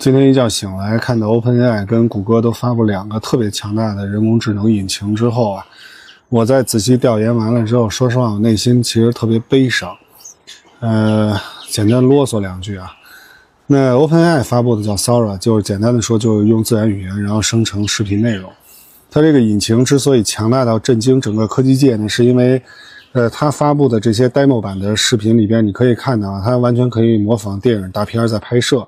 今天一觉醒来，看到 OpenAI 跟谷歌都发布两个特别强大的人工智能引擎之后啊，我在仔细调研完了之后，说实话，我内心其实特别悲伤。呃，简单啰嗦两句啊，那 OpenAI 发布的叫 Sora，就是简单的说，就是用自然语言然后生成视频内容。它这个引擎之所以强大到震惊整个科技界呢，是因为，呃，它发布的这些 demo 版的视频里边，你可以看到啊，它完全可以模仿电影大片在拍摄。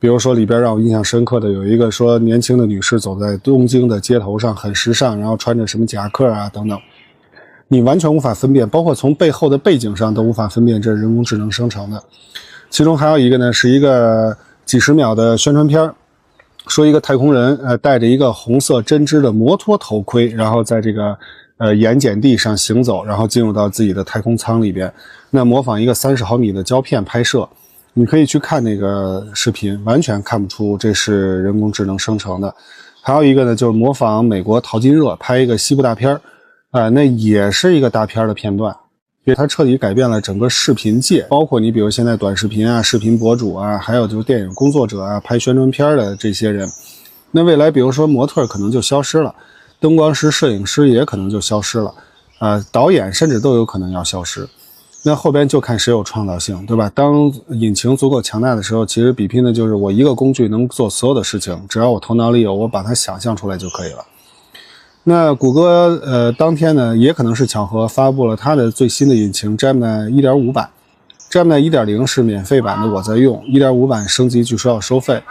比如说里边让我印象深刻的有一个说年轻的女士走在东京的街头上很时尚，然后穿着什么夹克啊等等，你完全无法分辨，包括从背后的背景上都无法分辨这是人工智能生成的。其中还有一个呢是一个几十秒的宣传片，说一个太空人呃戴着一个红色针织的摩托头盔，然后在这个呃盐碱地上行走，然后进入到自己的太空舱里边，那模仿一个三十毫米的胶片拍摄。你可以去看那个视频，完全看不出这是人工智能生成的。还有一个呢，就是模仿美国淘金热拍一个西部大片儿，啊、那也是一个大片的片段，因为它彻底改变了整个视频界，包括你比如现在短视频啊、视频博主啊，还有就是电影工作者啊、拍宣传片的这些人。那未来比如说模特可能就消失了，灯光师、摄影师也可能就消失了，啊、呃，导演甚至都有可能要消失。那后边就看谁有创造性，对吧？当引擎足够强大的时候，其实比拼的就是我一个工具能做所有的事情，只要我头脑里有，我把它想象出来就可以了。那谷歌呃，当天呢，也可能是巧合，发布了它的最新的引擎 Gemini 1.5版。Gemini 1.0是免费版的，我在用1.5版升级，据说要收费。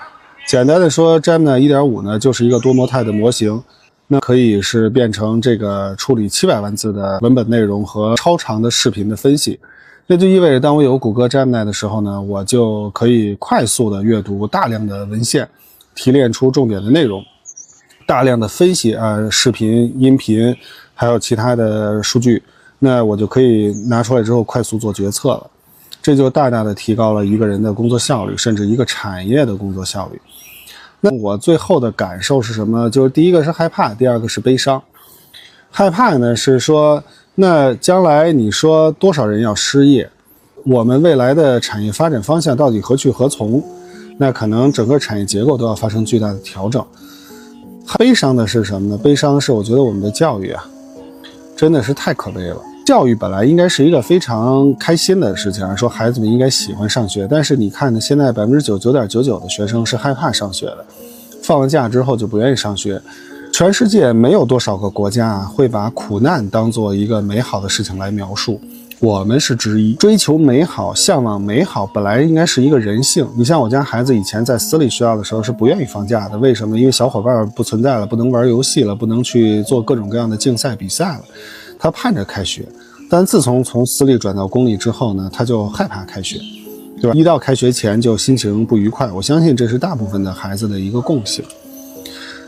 简单的说，Gemini 1.5呢，就是一个多模态的模型。那可以是变成这个处理七百万字的文本内容和超长的视频的分析，那就意味着当我有谷歌 Gemini 的时候呢，我就可以快速的阅读大量的文献，提炼出重点的内容，大量的分析啊、视频、音频，还有其他的数据，那我就可以拿出来之后快速做决策了，这就大大的提高了一个人的工作效率，甚至一个产业的工作效率。那我最后的感受是什么？就是第一个是害怕，第二个是悲伤。害怕呢是说，那将来你说多少人要失业，我们未来的产业发展方向到底何去何从？那可能整个产业结构都要发生巨大的调整。悲伤的是什么呢？悲伤是我觉得我们的教育啊，真的是太可悲了。教育本来应该是一个非常开心的事情，说孩子们应该喜欢上学。但是你看呢，现在百分之九九点九九的学生是害怕上学的，放了假之后就不愿意上学。全世界没有多少个国家会把苦难当做一个美好的事情来描述，我们是之一。追求美好、向往美好，本来应该是一个人性。你像我家孩子以前在私立学校的时候是不愿意放假的，为什么？因为小伙伴不存在了，不能玩游戏了，不能去做各种各样的竞赛比赛了。他盼着开学，但自从从私立转到公立之后呢，他就害怕开学，对吧？一到开学前就心情不愉快。我相信这是大部分的孩子的一个共性。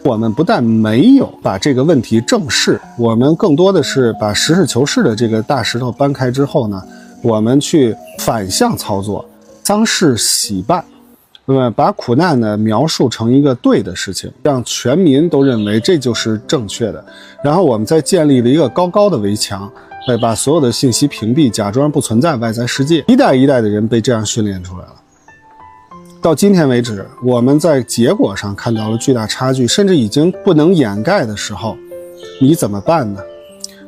我们不但没有把这个问题正视，我们更多的是把实事求是的这个大石头搬开之后呢，我们去反向操作，丧事喜办。那么把苦难呢描述成一个对的事情，让全民都认为这就是正确的。然后我们再建立了一个高高的围墙，哎把所有的信息屏蔽，假装不存在外在世界。一代一代的人被这样训练出来了。到今天为止，我们在结果上看到了巨大差距，甚至已经不能掩盖的时候，你怎么办呢？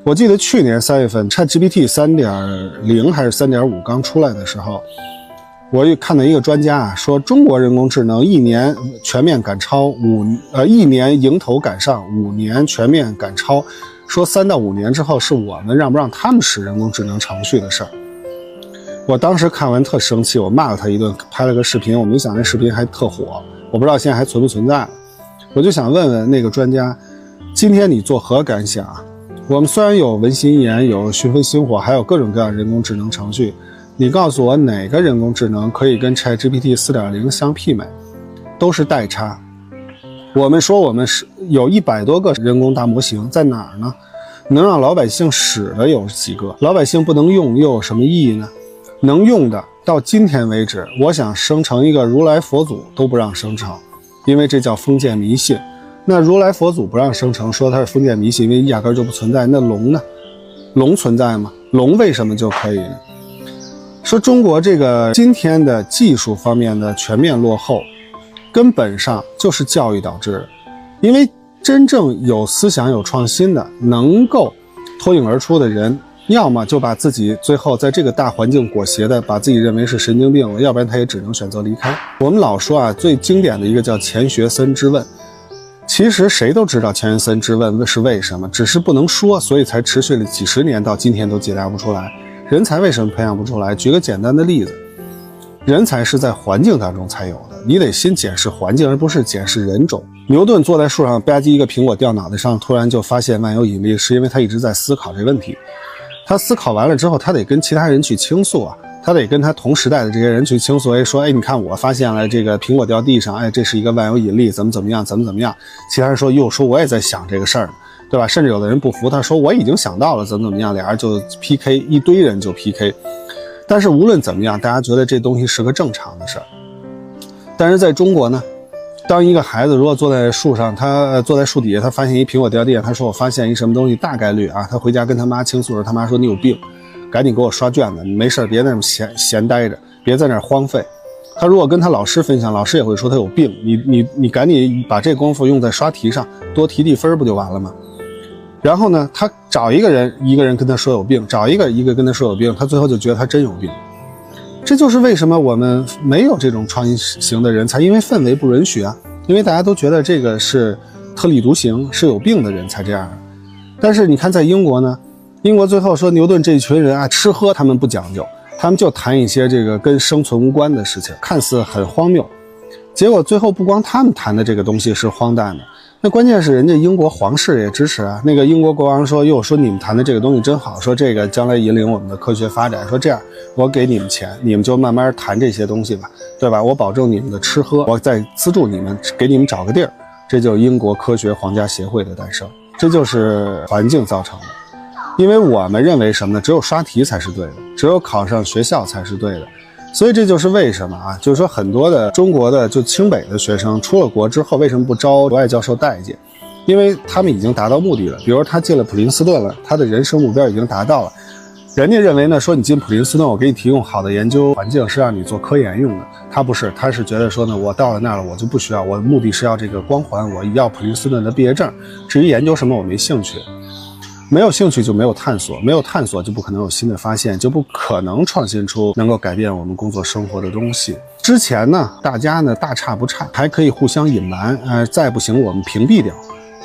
我记得去年三月份，ChatGPT 三点零还是三点五刚出来的时候。我又看到一个专家啊，说中国人工智能一年全面赶超五，呃，一年迎头赶上，五年全面赶超，说三到五年之后是我们让不让他们使人工智能程序的事儿。我当时看完特生气，我骂了他一顿，拍了个视频，我没想那视频还特火，我不知道现在还存不存在。我就想问问那个专家，今天你作何感想啊？我们虽然有文心一言，有讯飞星火，还有各种各样人工智能程序。你告诉我哪个人工智能可以跟 ChatGPT 4.0相媲美？都是代差。我们说我们是有一百多个人工大模型，在哪儿呢？能让老百姓使的有几个？老百姓不能用又有什么意义呢？能用的到今天为止，我想生成一个如来佛祖都不让生成，因为这叫封建迷信。那如来佛祖不让生成，说它是封建迷信，因为压根就不存在。那龙呢？龙存在吗？龙为什么就可以？说中国这个今天的技术方面的全面落后，根本上就是教育导致的。因为真正有思想、有创新的，能够脱颖而出的人，要么就把自己最后在这个大环境裹挟的，把自己认为是神经病了；要不然他也只能选择离开。我们老说啊，最经典的一个叫钱学森之问。其实谁都知道钱学森之问是为什么，只是不能说，所以才持续了几十年，到今天都解答不出来。人才为什么培养不出来？举个简单的例子，人才是在环境当中才有的，你得先检视环境，而不是检视人种。牛顿坐在树上吧唧一个苹果掉脑袋上，突然就发现万有引力，是因为他一直在思考这问题。他思考完了之后，他得跟其他人去倾诉啊。他得跟他同时代的这些人去倾诉，哎，说，哎，你看我发现了这个苹果掉地上，哎，这是一个万有引力，怎么怎么样，怎么怎么样。其他人说，又说我也在想这个事儿，对吧？甚至有的人不服，他说我已经想到了，怎么怎么样，俩人就 PK，一堆人就 PK。但是无论怎么样，大家觉得这东西是个正常的事儿。但是在中国呢，当一个孩子如果坐在树上，他坐在树底下，他发现一苹果掉地上，他说我发现一什么东西，大概率啊，他回家跟他妈倾诉时，他妈说你有病。赶紧给我刷卷子，你没事别那么闲闲待着，别在那荒废。他如果跟他老师分享，老师也会说他有病。你你你赶紧把这功夫用在刷题上，多提提分不就完了吗？然后呢，他找一个人，一个人跟他说有病，找一个一个跟他说有病，他最后就觉得他真有病。这就是为什么我们没有这种创新型的人才，因为氛围不允许啊，因为大家都觉得这个是特立独行，是有病的人才这样。但是你看，在英国呢？英国最后说，牛顿这群人啊，吃喝他们不讲究，他们就谈一些这个跟生存无关的事情，看似很荒谬。结果最后不光他们谈的这个东西是荒诞的，那关键是人家英国皇室也支持啊。那个英国国王说，哟说你们谈的这个东西真好，说这个将来引领我们的科学发展。说这样，我给你们钱，你们就慢慢谈这些东西吧，对吧？我保证你们的吃喝，我再资助你们，给你们找个地儿。这就是英国科学皇家协会的诞生，这就是环境造成的。因为我们认为什么呢？只有刷题才是对的，只有考上学校才是对的，所以这就是为什么啊，就是说很多的中国的就清北的学生出了国之后，为什么不招国外教授待见？因为他们已经达到目的了。比如他进了普林斯顿了，他的人生目标已经达到了。人家认为呢，说你进普林斯顿，我给你提供好的研究环境，是让你做科研用的。他不是，他是觉得说呢，我到了那儿了，我就不需要，我的目的是要这个光环，我要普林斯顿的毕业证。至于研究什么，我没兴趣。没有兴趣就没有探索，没有探索就不可能有新的发现，就不可能创新出能够改变我们工作生活的东西。之前呢，大家呢大差不差，还可以互相隐瞒，呃，再不行我们屏蔽掉，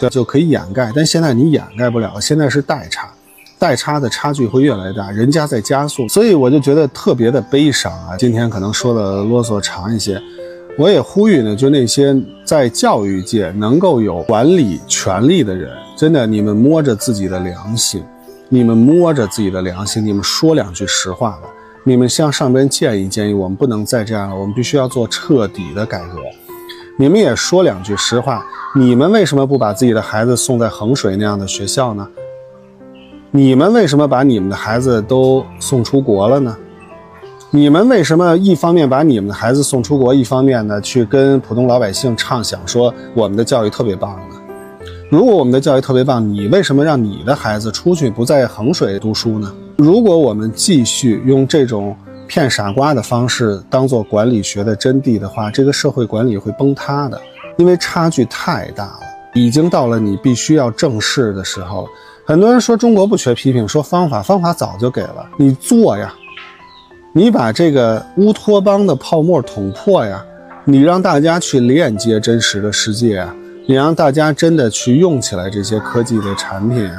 对，就可以掩盖。但现在你掩盖不了，现在是代差，代差的差距会越来越大，人家在加速，所以我就觉得特别的悲伤啊。今天可能说的啰嗦长一些。我也呼吁呢，就那些在教育界能够有管理权力的人，真的，你们摸着自己的良心，你们摸着自己的良心，你们说两句实话吧。你们向上边建议建议，我们不能再这样了，我们必须要做彻底的改革。你们也说两句实话，你们为什么不把自己的孩子送在衡水那样的学校呢？你们为什么把你们的孩子都送出国了呢？你们为什么一方面把你们的孩子送出国，一方面呢去跟普通老百姓畅想说我们的教育特别棒呢？如果我们的教育特别棒，你为什么让你的孩子出去不在衡水读书呢？如果我们继续用这种骗傻瓜的方式当做管理学的真谛的话，这个社会管理会崩塌的，因为差距太大了，已经到了你必须要正视的时候了。很多人说中国不缺批评，说方法，方法早就给了，你做呀。你把这个乌托邦的泡沫捅破呀！你让大家去链接真实的世界啊！你让大家真的去用起来这些科技的产品！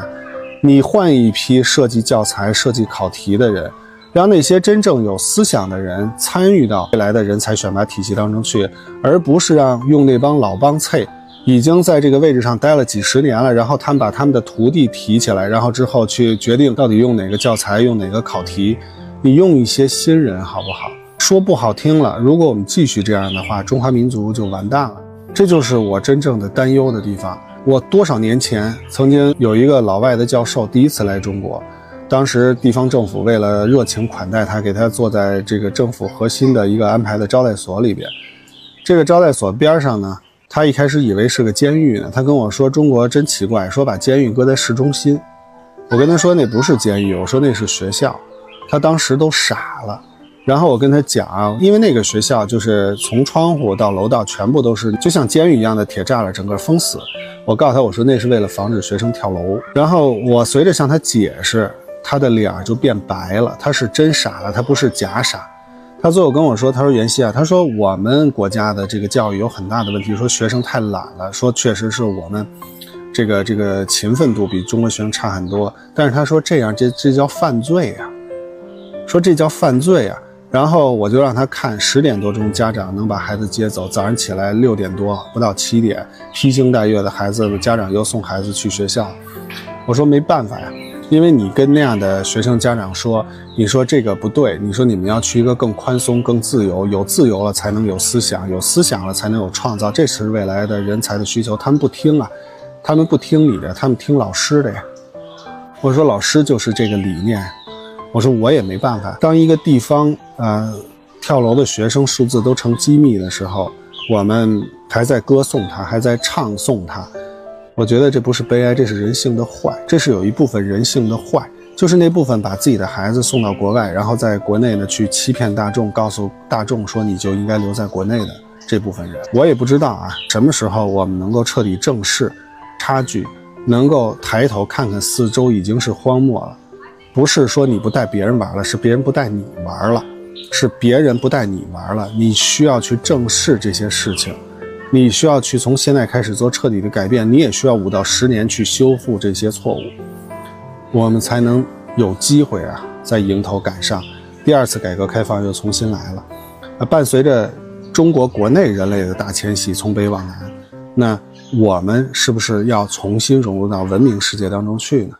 你换一批设计教材、设计考题的人，让那些真正有思想的人参与到未来的人才选拔体系当中去，而不是让用那帮老帮菜已经在这个位置上待了几十年了，然后他们把他们的徒弟提起来，然后之后去决定到底用哪个教材、用哪个考题。你用一些新人好不好？说不好听了，如果我们继续这样的话，中华民族就完蛋了。这就是我真正的担忧的地方。我多少年前曾经有一个老外的教授第一次来中国，当时地方政府为了热情款待他，给他坐在这个政府核心的一个安排的招待所里边。这个招待所边上呢，他一开始以为是个监狱呢。他跟我说：“中国真奇怪，说把监狱搁在市中心。”我跟他说：“那不是监狱，我说那是学校。”他当时都傻了，然后我跟他讲，因为那个学校就是从窗户到楼道全部都是就像监狱一样的铁栅栏，整个封死。我告诉他，我说那是为了防止学生跳楼。然后我随着向他解释，他的脸就变白了，他是真傻了，他不是假傻。他最后跟我说，他说袁熙啊，他说我们国家的这个教育有很大的问题，说学生太懒了，说确实是我们这个这个勤奋度比中国学生差很多。但是他说这样这这叫犯罪呀，说这叫犯罪呀。然后我就让他看十点多钟家长能把孩子接走，早上起来六点多不到七点，披星戴月的孩子家长又送孩子去学校。我说没办法呀，因为你跟那样的学生家长说，你说这个不对，你说你们要去一个更宽松、更自由，有自由了才能有思想，有思想了才能有创造，这是未来的人才的需求。他们不听啊，他们不听你的，他们听老师的呀。我说老师就是这个理念。我说我也没办法。当一个地方、呃、跳楼的学生数字都成机密的时候，我们还在歌颂他，还在唱颂他。我觉得这不是悲哀，这是人性的坏。这是有一部分人性的坏，就是那部分把自己的孩子送到国外，然后在国内呢去欺骗大众，告诉大众说你就应该留在国内的这部分人。我也不知道啊，什么时候我们能够彻底正视差距，能够抬头看看四周已经是荒漠了。不是说你不带别人玩了，是别人不带你玩了，是别人不带你玩了。你需要去正视这些事情，你需要去从现在开始做彻底的改变。你也需要五到十年去修复这些错误，我们才能有机会啊，再迎头赶上。第二次改革开放又重新来了，啊，伴随着中国国内人类的大迁徙，从北往南，那我们是不是要重新融入到文明世界当中去呢？